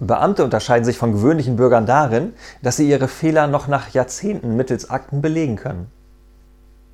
Beamte unterscheiden sich von gewöhnlichen Bürgern darin, dass sie ihre Fehler noch nach Jahrzehnten mittels Akten belegen können.